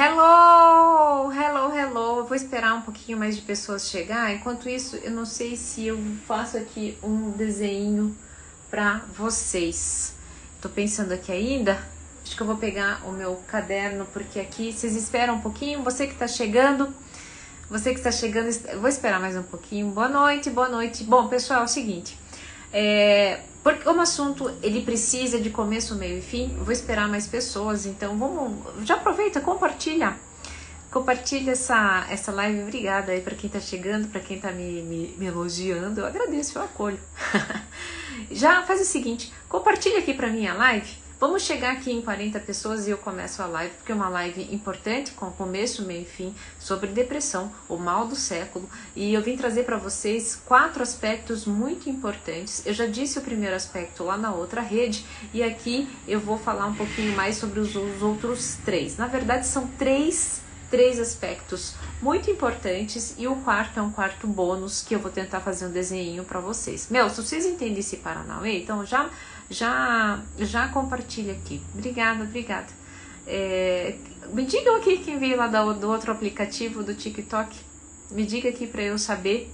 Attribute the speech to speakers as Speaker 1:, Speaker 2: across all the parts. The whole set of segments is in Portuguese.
Speaker 1: Hello, hello, hello. Eu vou esperar um pouquinho mais de pessoas chegar. Enquanto isso, eu não sei se eu faço aqui um desenho para vocês. Tô pensando aqui ainda. Acho que eu vou pegar o meu caderno porque aqui vocês esperam um pouquinho. Você que está chegando, você que está chegando, vou esperar mais um pouquinho. Boa noite, boa noite. Bom, pessoal, é o seguinte. É, porque como assunto ele precisa de começo, meio e fim, vou esperar mais pessoas, então vamos, já aproveita, compartilha. Compartilha essa, essa live, obrigada aí para quem tá chegando, para quem tá me, me, me, elogiando, eu agradeço, eu acolho. já faz o seguinte, compartilha aqui para mim a live, Vamos chegar aqui em 40 pessoas e eu começo a live, porque é uma live importante, com começo, meio e fim, sobre depressão, o mal do século. E eu vim trazer para vocês quatro aspectos muito importantes. Eu já disse o primeiro aspecto lá na outra rede, e aqui eu vou falar um pouquinho mais sobre os, os outros três. Na verdade, são três três aspectos muito importantes e o quarto é um quarto bônus que eu vou tentar fazer um desenho para vocês. Meu, se vocês entendem esse Paranauê, então já já já compartilha aqui. Obrigada, obrigada. É, me digam aqui quem veio lá do, do outro aplicativo do TikTok. Me diga aqui para eu saber.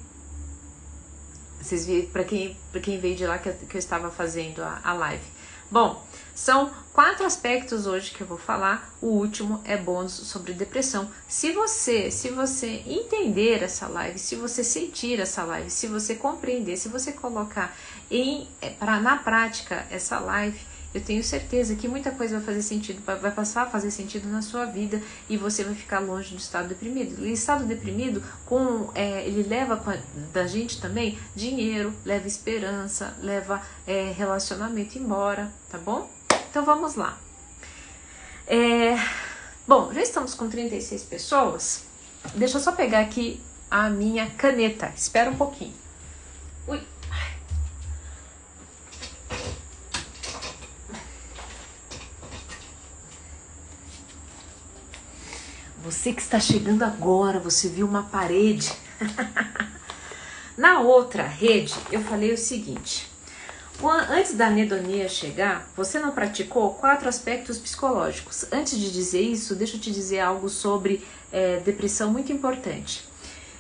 Speaker 1: Vocês viram para quem quem veio de lá que eu, que eu estava fazendo a, a live. Bom, são quatro aspectos hoje que eu vou falar. O último é bônus sobre depressão. Se você, se você entender essa live, se você sentir essa live, se você compreender, se você colocar em é, para na prática essa live, eu tenho certeza que muita coisa vai fazer sentido, vai passar a fazer sentido na sua vida e você vai ficar longe do estado deprimido. O estado deprimido, com, é, ele leva da gente também dinheiro, leva esperança, leva é, relacionamento embora, tá bom? Então vamos lá. É, bom, já estamos com 36 pessoas. Deixa eu só pegar aqui a minha caneta. Espera um pouquinho. Ui. Você que está chegando agora, você viu uma parede. Na outra rede, eu falei o seguinte: Antes da anedonia chegar, você não praticou quatro aspectos psicológicos. Antes de dizer isso, deixa eu te dizer algo sobre é, depressão muito importante.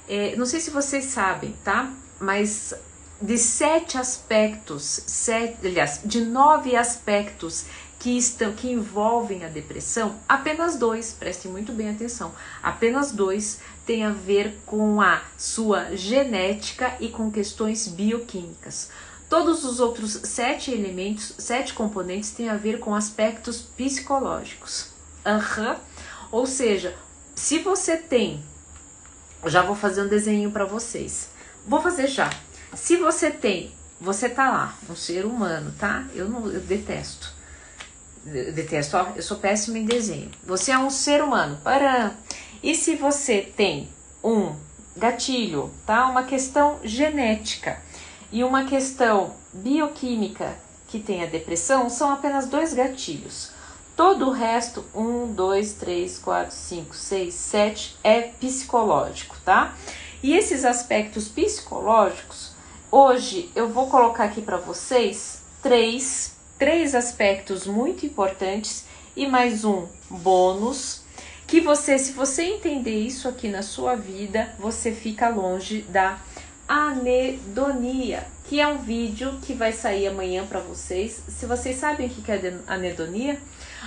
Speaker 1: É, não sei se vocês sabem, tá? Mas de sete aspectos, sete, aliás, de nove aspectos que estão que envolvem a depressão, apenas dois, prestem muito bem atenção, apenas dois têm a ver com a sua genética e com questões bioquímicas. Todos os outros sete elementos, sete componentes têm a ver com aspectos psicológicos. Uhum. Ou seja, se você tem, já vou fazer um desenho para vocês. Vou fazer já. Se você tem, você tá lá, um ser humano, tá? Eu não, eu detesto. Eu detesto, ó, eu sou péssima em desenho. Você é um ser humano. Para. E se você tem um gatilho, tá? Uma questão genética e uma questão bioquímica que tem a depressão são apenas dois gatilhos. Todo o resto, um, dois, três, quatro, cinco, seis, sete, é psicológico, tá? E esses aspectos psicológicos, hoje eu vou colocar aqui para vocês três, três aspectos muito importantes e mais um bônus que você, se você entender isso aqui na sua vida, você fica longe da anedonia, que é um vídeo que vai sair amanhã para vocês. Se vocês sabem o que é anedonia,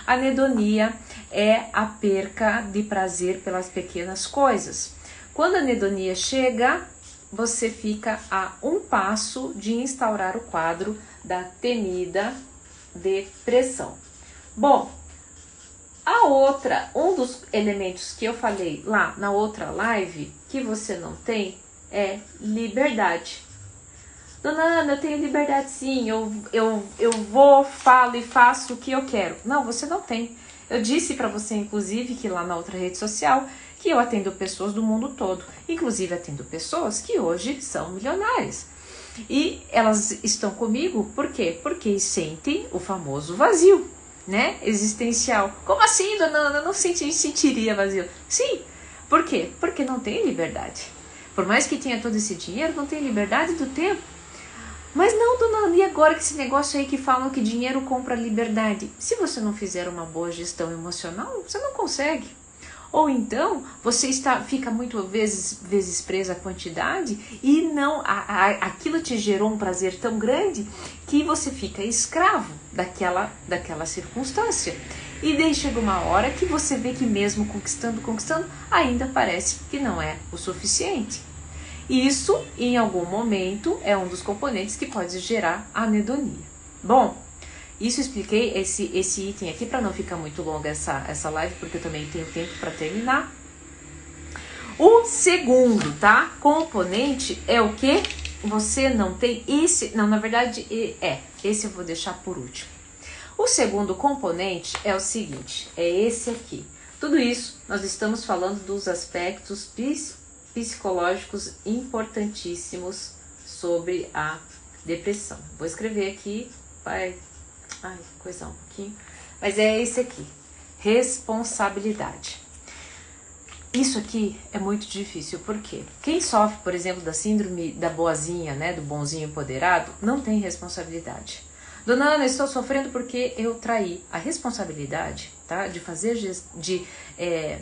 Speaker 1: anedonia é a perca de prazer pelas pequenas coisas. Quando a anedonia chega, você fica a um passo de instaurar o quadro da temida depressão. Bom, a outra, um dos elementos que eu falei lá na outra live que você não tem é liberdade. Dona Ana, eu tenho liberdade sim, eu, eu, eu vou, falo e faço o que eu quero. Não, você não tem. Eu disse para você, inclusive, que lá na outra rede social, que eu atendo pessoas do mundo todo. Inclusive, atendo pessoas que hoje são milionárias. E elas estão comigo por quê? Porque sentem o famoso vazio, né? Existencial. Como assim, dona Ana? Não senti, sentiria vazio. Sim. Por quê? Porque não tem liberdade. Por mais que tenha todo esse dinheiro, não tem liberdade do tempo. Mas não, dona e agora que esse negócio aí que falam que dinheiro compra liberdade? Se você não fizer uma boa gestão emocional, você não consegue. Ou então você está fica muito vezes vezes presa à quantidade e não a, a, aquilo te gerou um prazer tão grande que você fica escravo daquela daquela circunstância. E daí chega uma hora que você vê que mesmo conquistando, conquistando, ainda parece que não é o suficiente. Isso, em algum momento, é um dos componentes que pode gerar anedonia. Bom, isso expliquei esse, esse item aqui para não ficar muito longa essa, essa live, porque eu também tenho tempo para terminar. O segundo, tá? Componente é o que? Você não tem esse. Não, na verdade, é. Esse eu vou deixar por último. O segundo componente é o seguinte, é esse aqui. Tudo isso nós estamos falando dos aspectos psicológicos importantíssimos sobre a depressão. Vou escrever aqui, vai, ai, coisa um pouquinho, mas é esse aqui, responsabilidade. Isso aqui é muito difícil, porque quem sofre, por exemplo, da síndrome da boazinha, né, do bonzinho empoderado, não tem responsabilidade. Dona Ana, estou sofrendo porque eu traí. A responsabilidade tá, de fazer, de é,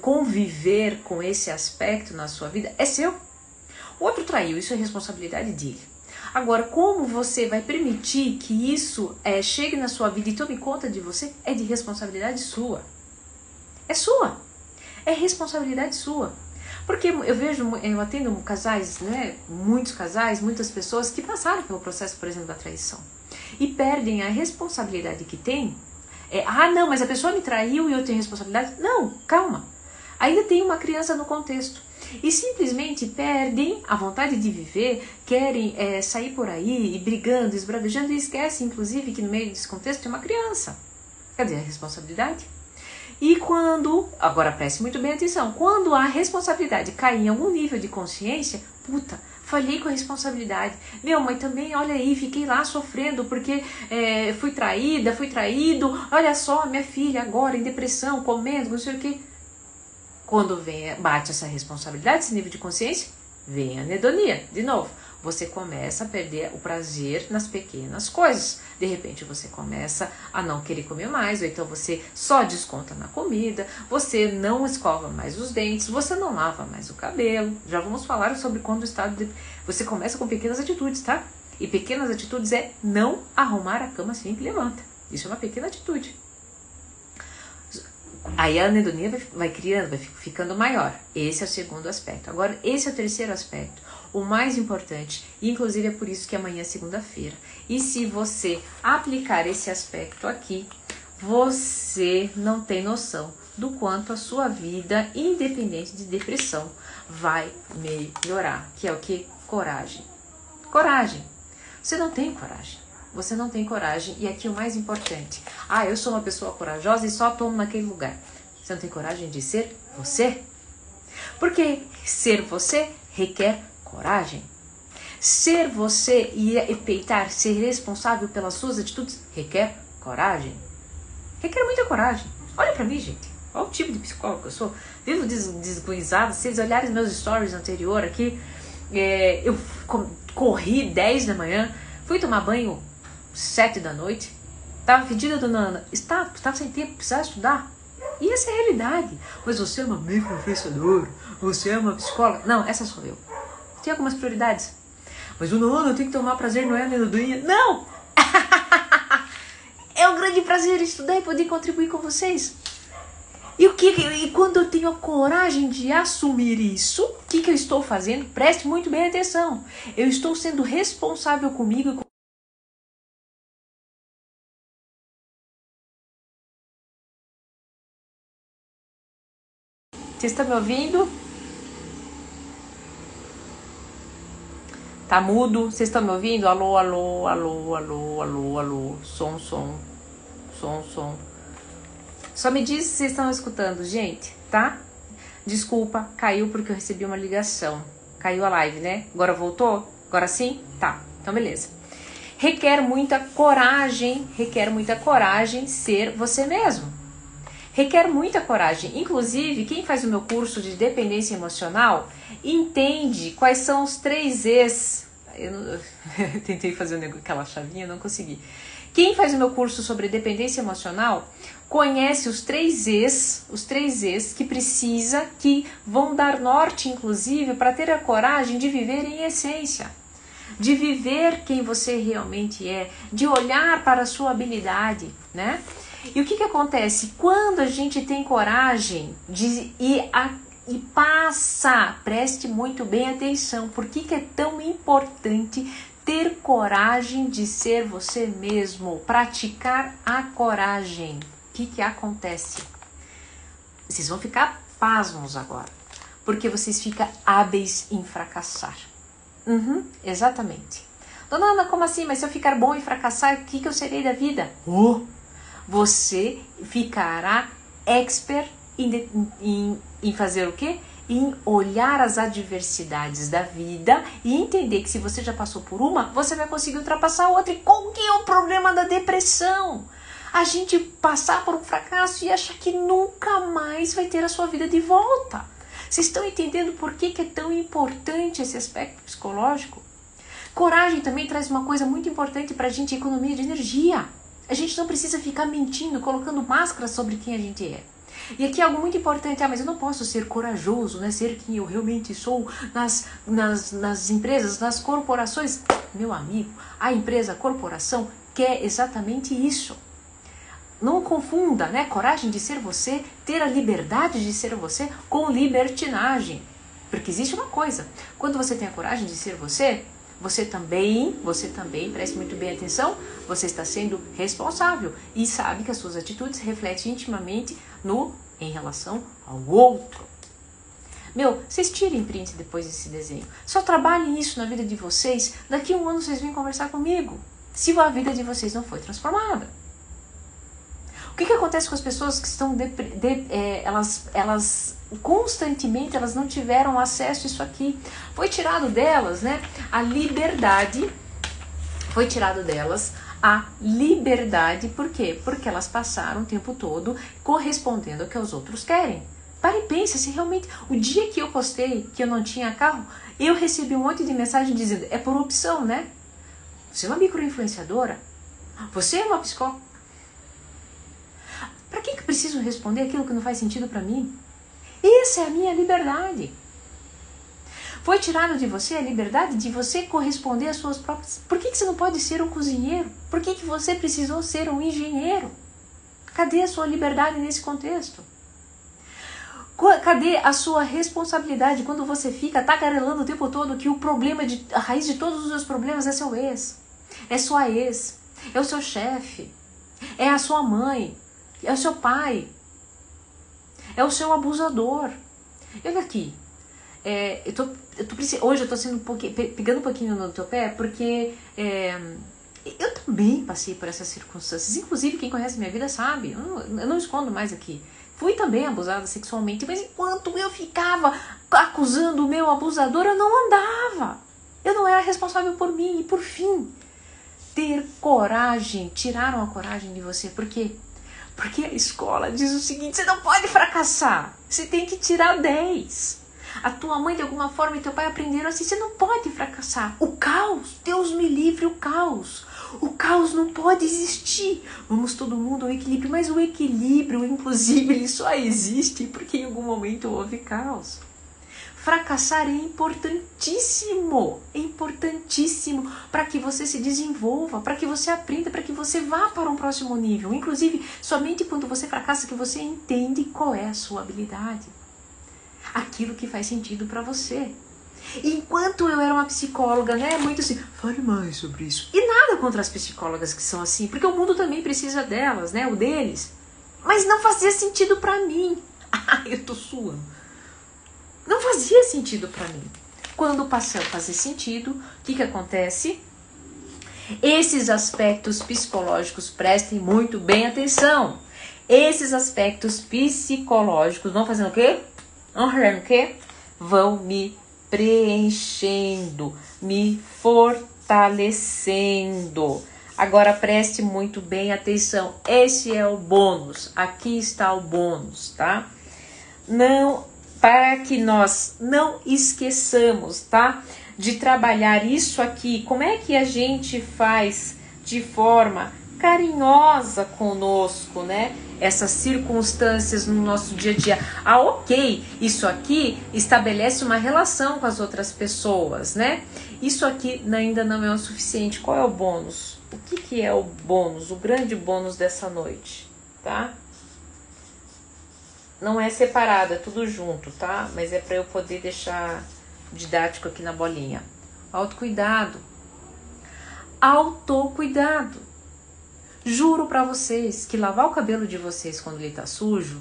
Speaker 1: conviver com esse aspecto na sua vida é seu. O outro traiu, isso é responsabilidade dele. Agora, como você vai permitir que isso é, chegue na sua vida e tome conta de você, é de responsabilidade sua. É sua. É responsabilidade sua. Porque eu vejo, eu atendo casais, né, muitos casais, muitas pessoas que passaram pelo processo, por exemplo, da traição e perdem a responsabilidade que têm. É, ah, não, mas a pessoa me traiu e eu tenho responsabilidade. Não, calma. Ainda tem uma criança no contexto. E simplesmente perdem a vontade de viver, querem é, sair por aí e brigando, esbravejando e esquecem, inclusive, que no meio desse contexto tem uma criança. Cadê a responsabilidade? E quando, agora preste muito bem atenção, quando a responsabilidade cai em algum nível de consciência, puta, falhei com a responsabilidade. Meu, mas também, olha aí, fiquei lá sofrendo porque é, fui traída, fui traído. Olha só, minha filha agora em depressão, comendo, não sei o que. Quando vem, bate essa responsabilidade, esse nível de consciência, vem a anedonia, de novo você começa a perder o prazer nas pequenas coisas. De repente você começa a não querer comer mais, ou então você só desconta na comida, você não escova mais os dentes, você não lava mais o cabelo. Já vamos falar sobre quando o estado de... Você começa com pequenas atitudes, tá? E pequenas atitudes é não arrumar a cama assim que levanta. Isso é uma pequena atitude. Aí a anedonia vai, vai criando, vai ficando maior. Esse é o segundo aspecto. Agora, esse é o terceiro aspecto o mais importante, inclusive é por isso que amanhã é segunda-feira. E se você aplicar esse aspecto aqui, você não tem noção do quanto a sua vida, independente de depressão, vai melhorar, que é o que? Coragem. Coragem. Você não tem coragem. Você não tem coragem e aqui o mais importante. Ah, eu sou uma pessoa corajosa e só tomo naquele lugar. Você não tem coragem de ser você? Porque ser você requer coragem. Ser você e peitar, ser responsável pelas suas atitudes requer coragem. Requer muita coragem. Olha para mim, gente. Olha o tipo de psicólogo que eu sou. Vivo des desguizado. Se vocês olharem meus stories anterior aqui, é, eu corri 10 da manhã, fui tomar banho 7 da noite, tava fedida, dona Ana. Estava, estava sem tempo, precisava estudar. E essa é a realidade. Mas você é uma meio professor, você é uma psicóloga. Não, essa sou eu. Tem algumas prioridades. Mas o nono, eu tenho que tomar prazer, não é amendoim. Não! é um grande prazer estudar e poder contribuir com vocês. E o que e quando eu tenho a coragem de assumir isso, o que, que eu estou fazendo? Preste muito bem atenção. Eu estou sendo responsável comigo e com Você está me ouvindo? Tá mudo? Vocês estão me ouvindo? Alô, alô, alô, alô, alô, alô. Som, som. Som, som. Só me diz se vocês estão escutando, gente, tá? Desculpa, caiu porque eu recebi uma ligação. Caiu a live, né? Agora voltou? Agora sim? Tá. Então, beleza. Requer muita coragem, requer muita coragem ser você mesmo. Requer muita coragem. Inclusive, quem faz o meu curso de dependência emocional entende quais são os três E's. Eu, não, eu tentei fazer aquela chavinha, não consegui. Quem faz o meu curso sobre dependência emocional conhece os três E's, os três E's que precisa, que vão dar norte, inclusive, para ter a coragem de viver em essência, de viver quem você realmente é, de olhar para a sua habilidade, né? E o que, que acontece? Quando a gente tem coragem de ir a, e passa, preste muito bem atenção, por que, que é tão importante ter coragem de ser você mesmo, praticar a coragem. O que, que acontece? Vocês vão ficar pasmos agora, porque vocês ficam hábeis em fracassar. Uhum, exatamente. Dona Ana, como assim? Mas se eu ficar bom em fracassar, o que, que eu serei da vida? Oh, você ficará expert em, em, em fazer o quê? em olhar as adversidades da vida e entender que se você já passou por uma, você vai conseguir ultrapassar outra. E qual que é o problema da depressão? A gente passar por um fracasso e achar que nunca mais vai ter a sua vida de volta. Vocês estão entendendo por que, que é tão importante esse aspecto psicológico? Coragem também traz uma coisa muito importante para a gente, economia de energia. A gente não precisa ficar mentindo, colocando máscara sobre quem a gente é. E aqui algo muito importante, ah, mas eu não posso ser corajoso, né? Ser quem eu realmente sou nas, nas, nas empresas, nas corporações. Meu amigo, a empresa, a corporação quer exatamente isso. Não confunda, né? Coragem de ser você, ter a liberdade de ser você com libertinagem. Porque existe uma coisa, quando você tem a coragem de ser você, você também, você também, preste muito bem atenção, você está sendo responsável e sabe que as suas atitudes refletem intimamente no em relação ao outro. Meu, vocês tirem print depois desse desenho. Só trabalhem isso na vida de vocês. Daqui a um ano vocês vêm conversar comigo. Se a vida de vocês não foi transformada. O que, que acontece com as pessoas que estão de, de, é, elas, elas constantemente elas não tiveram acesso a isso aqui? Foi tirado delas, né? A liberdade foi tirado delas a liberdade, por quê? Porque elas passaram o tempo todo correspondendo ao que os outros querem. Pare e pense se realmente o dia que eu postei que eu não tinha carro, eu recebi um monte de mensagem dizendo é por opção, né? Você é uma microinfluenciadora? Você é uma psicóloga? Para que, que preciso responder aquilo que não faz sentido para mim? Essa é a minha liberdade. Foi tirado de você a liberdade de você corresponder às suas próprias. Por que, que você não pode ser um cozinheiro? Por que, que você precisou ser um engenheiro? Cadê a sua liberdade nesse contexto? Cadê a sua responsabilidade quando você fica tagarelando o tempo todo que o problema de a raiz de todos os seus problemas é seu ex, é sua ex, é o seu chefe, é a sua mãe, é o seu pai, é o seu abusador. Olha aqui, é, eu tô, eu tô, hoje eu tô sendo um pouquinho, pegando um pouquinho no teu pé, porque é, eu também passei por essas circunstâncias. Inclusive, quem conhece minha vida sabe, eu não, eu não escondo mais aqui. Fui também abusada sexualmente, mas enquanto eu ficava acusando o meu abusador, eu não andava. Eu não era responsável por mim. E por fim, ter coragem, tiraram a coragem de você. Por quê? Porque a escola diz o seguinte: você não pode fracassar, você tem que tirar 10. A tua mãe, de alguma forma, e teu pai aprenderam assim: você não pode fracassar. O caos, Deus me livre, o caos. O caos não pode existir. Vamos todo mundo ao equilíbrio, mas o equilíbrio, inclusive, ele só existe porque em algum momento houve caos. Fracassar é importantíssimo, é importantíssimo para que você se desenvolva, para que você aprenda, para que você vá para um próximo nível. Inclusive, somente quando você fracassa que você entende qual é a sua habilidade. Aquilo que faz sentido para você. Enquanto eu era uma psicóloga, né, muito assim, fale mais sobre isso. E nada contra as psicólogas que são assim, porque o mundo também precisa delas, né, o deles. Mas não fazia sentido para mim. Eu tô suando não fazia sentido para mim. Quando passou a fazer sentido, o que, que acontece? Esses aspectos psicológicos, prestem muito bem atenção. Esses aspectos psicológicos vão fazendo o quê? Vão fazendo o quê? Vão me preenchendo, me fortalecendo. Agora preste muito bem atenção. Esse é o bônus. Aqui está o bônus, tá? Não para que nós não esqueçamos, tá? De trabalhar isso aqui. Como é que a gente faz de forma carinhosa conosco, né? Essas circunstâncias no nosso dia a dia. Ah, ok, isso aqui estabelece uma relação com as outras pessoas, né? Isso aqui ainda não é o suficiente. Qual é o bônus? O que, que é o bônus, o grande bônus dessa noite, tá? Não é separado, é tudo junto, tá? Mas é para eu poder deixar didático aqui na bolinha. Autocuidado. Autocuidado. Juro para vocês que lavar o cabelo de vocês quando ele tá sujo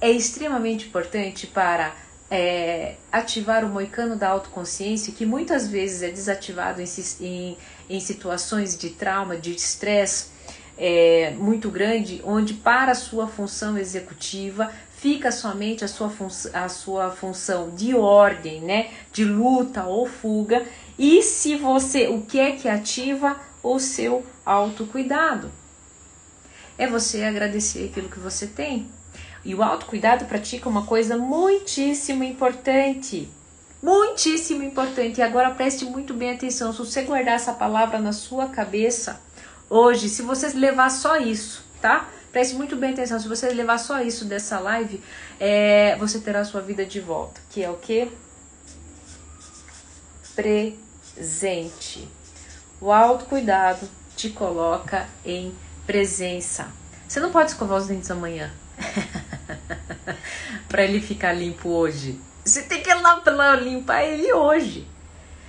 Speaker 1: é extremamente importante para é, ativar o moicano da autoconsciência, que muitas vezes é desativado em, em, em situações de trauma, de estresse é, muito grande, onde para a sua função executiva fica somente a sua, a sua função de ordem, né, de luta ou fuga, e se você, o que é que ativa o seu autocuidado? É você agradecer aquilo que você tem. E o autocuidado pratica uma coisa muitíssimo importante. Muitíssimo importante. E agora preste muito bem atenção. Se você guardar essa palavra na sua cabeça, hoje, se você levar só isso, tá? Preste muito bem atenção. Se você levar só isso dessa live, é, você terá a sua vida de volta. Que é o que? Presente. O autocuidado te coloca em presença. Você não pode escovar os dentes amanhã para ele ficar limpo hoje. Você tem que ir lá para limpar ele hoje.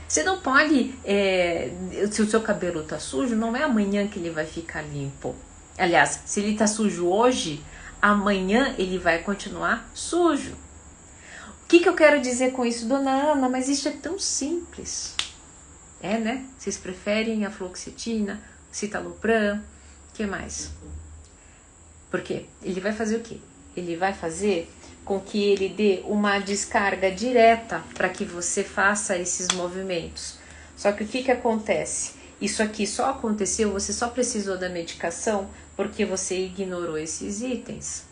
Speaker 1: Você não pode, é, se o seu cabelo tá sujo, não é amanhã que ele vai ficar limpo. Aliás, se ele está sujo hoje, amanhã ele vai continuar sujo. O que, que eu quero dizer com isso, dona Ana? Mas isso é tão simples. É, né? Vocês preferem a fluoxetina, citalopram, que mais? Porque ele vai fazer o quê? Ele vai fazer com que ele dê uma descarga direta para que você faça esses movimentos. Só que o que, que acontece? Isso aqui só aconteceu, você só precisou da medicação porque você ignorou esses itens.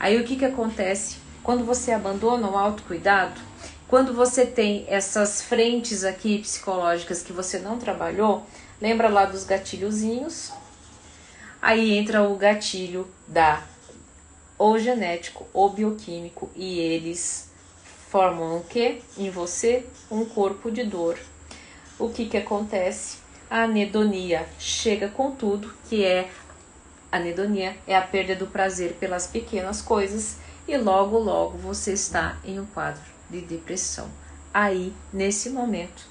Speaker 1: Aí o que, que acontece? Quando você abandona o autocuidado, quando você tem essas frentes aqui psicológicas que você não trabalhou, lembra lá dos gatilhozinhos? Aí entra o gatilho da ou genético ou bioquímico e eles formam o que? Em você um corpo de dor. O que que acontece? A anedonia chega com tudo, que é anedonia é a perda do prazer pelas pequenas coisas e logo logo você está em um quadro de depressão. Aí, nesse momento,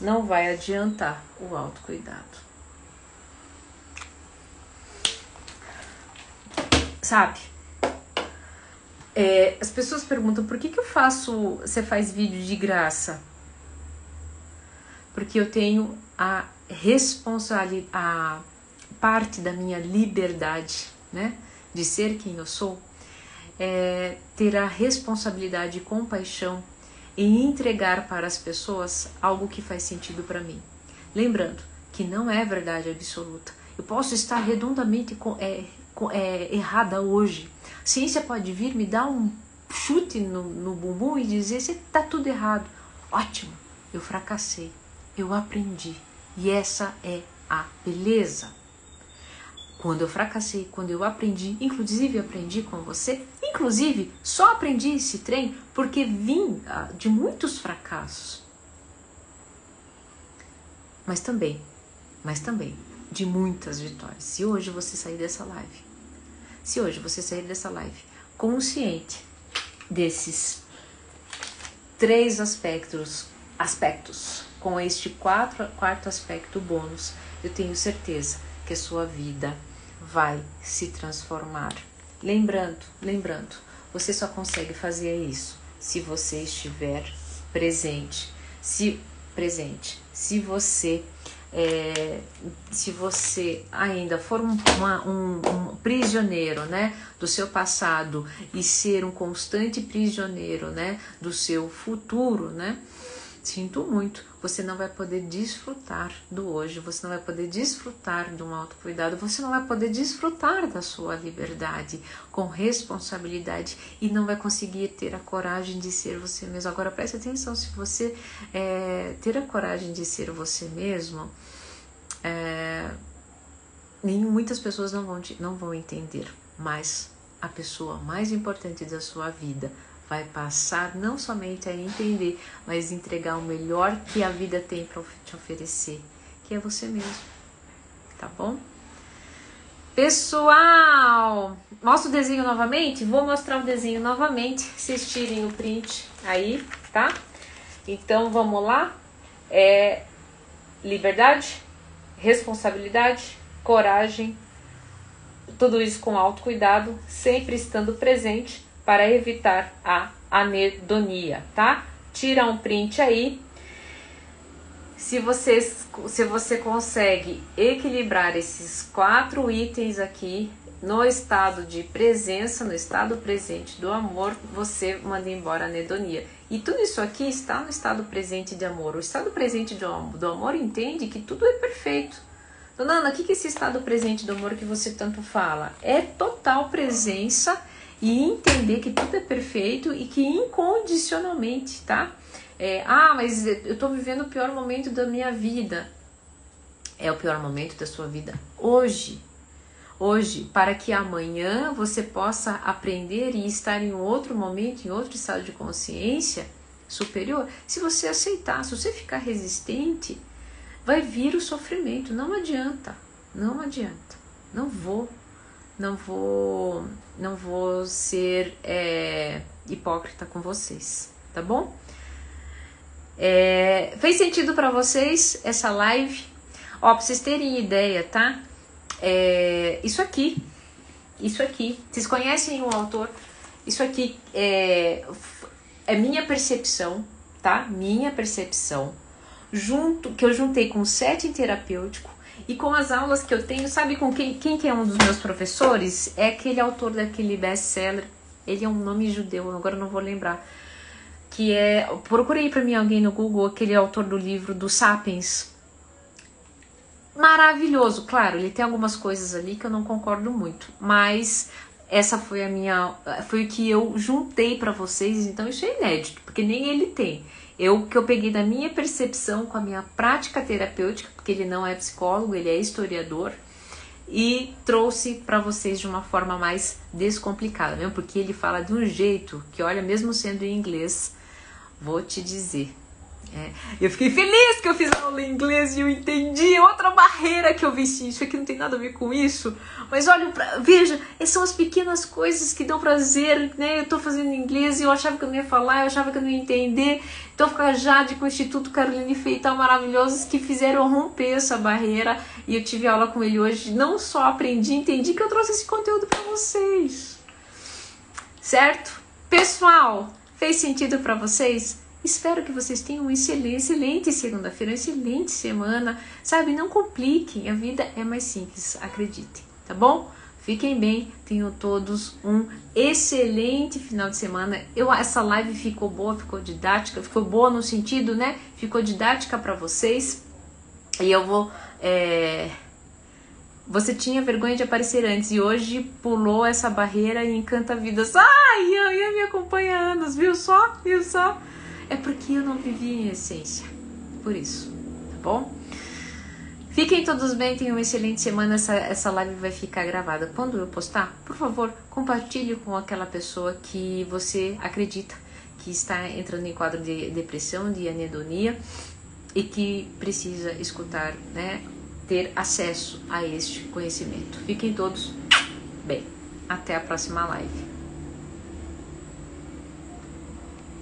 Speaker 1: não vai adiantar o autocuidado. Sabe? É, as pessoas perguntam por que, que eu faço, você faz vídeo de graça? Porque eu tenho a responsabilidade, parte da minha liberdade, né, de ser quem eu sou, é ter a responsabilidade e compaixão em entregar para as pessoas algo que faz sentido para mim. Lembrando que não é verdade absoluta. Eu posso estar redondamente é, é, errada hoje. A ciência pode vir me dar um chute no, no bumbum e dizer: você está tudo errado. Ótimo, eu fracassei, eu aprendi. E essa é a beleza. Quando eu fracassei, quando eu aprendi, inclusive aprendi com você, inclusive só aprendi esse trem porque vim ah, de muitos fracassos. Mas também, mas também de muitas vitórias. Se hoje você sair dessa live, se hoje você sair dessa live consciente desses três aspectos, aspectos, com este quatro, quarto aspecto bônus, eu tenho certeza que a sua vida vai se transformar. Lembrando, lembrando, você só consegue fazer isso se você estiver presente. Se presente, se você é, se você ainda for um, uma, um, um, prisioneiro né, do seu passado e ser um constante prisioneiro né, do seu futuro, né, Sinto muito, você não vai poder desfrutar do hoje, você não vai poder desfrutar de um autocuidado, você não vai poder desfrutar da sua liberdade com responsabilidade e não vai conseguir ter a coragem de ser você mesmo. Agora preste atenção, se você é, ter a coragem de ser você mesmo, é, muitas pessoas não vão, não vão entender, mas a pessoa mais importante da sua vida vai passar não somente a entender, mas entregar o melhor que a vida tem para te oferecer, que é você mesmo. Tá bom? Pessoal, mostra o desenho novamente? Vou mostrar o desenho novamente, vocês tirem o print aí, tá? Então vamos lá. É liberdade, responsabilidade, coragem, tudo isso com autocuidado, sempre estando presente para evitar a anedonia, tá? Tira um print aí. Se você, se você consegue equilibrar esses quatro itens aqui no estado de presença, no estado presente do amor, você manda embora a anedonia. E tudo isso aqui está no estado presente de amor. O estado presente do amor, do amor entende que tudo é perfeito. Dona Ana, o que é esse estado presente do amor que você tanto fala? É total presença e entender que tudo é perfeito e que incondicionalmente, tá? É, ah, mas eu tô vivendo o pior momento da minha vida. É o pior momento da sua vida hoje. Hoje, para que amanhã você possa aprender e estar em outro momento, em outro estado de consciência superior. Se você aceitar, se você ficar resistente, vai vir o sofrimento. Não adianta, não adianta. Não vou não vou, não vou ser é, hipócrita com vocês, tá bom? É, fez sentido para vocês essa live? Ó, pra vocês terem ideia, tá? É, isso aqui, isso aqui, vocês conhecem o autor? Isso aqui é, é minha percepção, tá? Minha percepção, junto que eu juntei com o setting terapêutico e com as aulas que eu tenho, sabe com quem, quem que é um dos meus professores? É aquele autor daquele best-seller. Ele é um nome judeu, agora não vou lembrar. Que é. Procurei para mim alguém no Google, aquele autor do livro do Sapiens. Maravilhoso, claro, ele tem algumas coisas ali que eu não concordo muito, mas essa foi a minha. Foi o que eu juntei para vocês, então isso é inédito, porque nem ele tem. Eu que eu peguei da minha percepção com a minha prática terapêutica, porque ele não é psicólogo, ele é historiador, e trouxe para vocês de uma forma mais descomplicada, mesmo porque ele fala de um jeito que, olha, mesmo sendo em inglês, vou te dizer, é. Eu fiquei feliz que eu fiz aula em inglês e eu entendi outra barreira que eu venci. Isso aqui não tem nada a ver com isso. Mas olha, pra, veja, essas são as pequenas coisas que dão prazer, né? Eu tô fazendo inglês e eu achava que eu não ia falar, eu achava que eu não ia entender. Então com a Jade, com o Instituto Caroline Feital maravilhosos que fizeram romper essa barreira. E eu tive aula com ele hoje. Não só aprendi, entendi que eu trouxe esse conteúdo para vocês. Certo? Pessoal, fez sentido para vocês? Espero que vocês tenham uma excelente, excelente segunda-feira, uma excelente semana. Sabe, não compliquem, a vida é mais simples, acreditem, tá bom? Fiquem bem, tenham todos um excelente final de semana. Eu essa live ficou boa, ficou didática, ficou boa no sentido, né? Ficou didática para vocês. E eu vou é... Você tinha vergonha de aparecer antes e hoje pulou essa barreira e encanta vidas. Ai, ai, ai, me acompanha anos, viu só? Viu só? É porque eu não vivi em essência. Por isso, tá bom? Fiquem todos bem, tenham uma excelente semana. Essa, essa live vai ficar gravada. Quando eu postar, por favor, compartilhe com aquela pessoa que você acredita que está entrando em quadro de depressão, de anedonia e que precisa escutar, né, ter acesso a este conhecimento. Fiquem todos bem. Até a próxima live.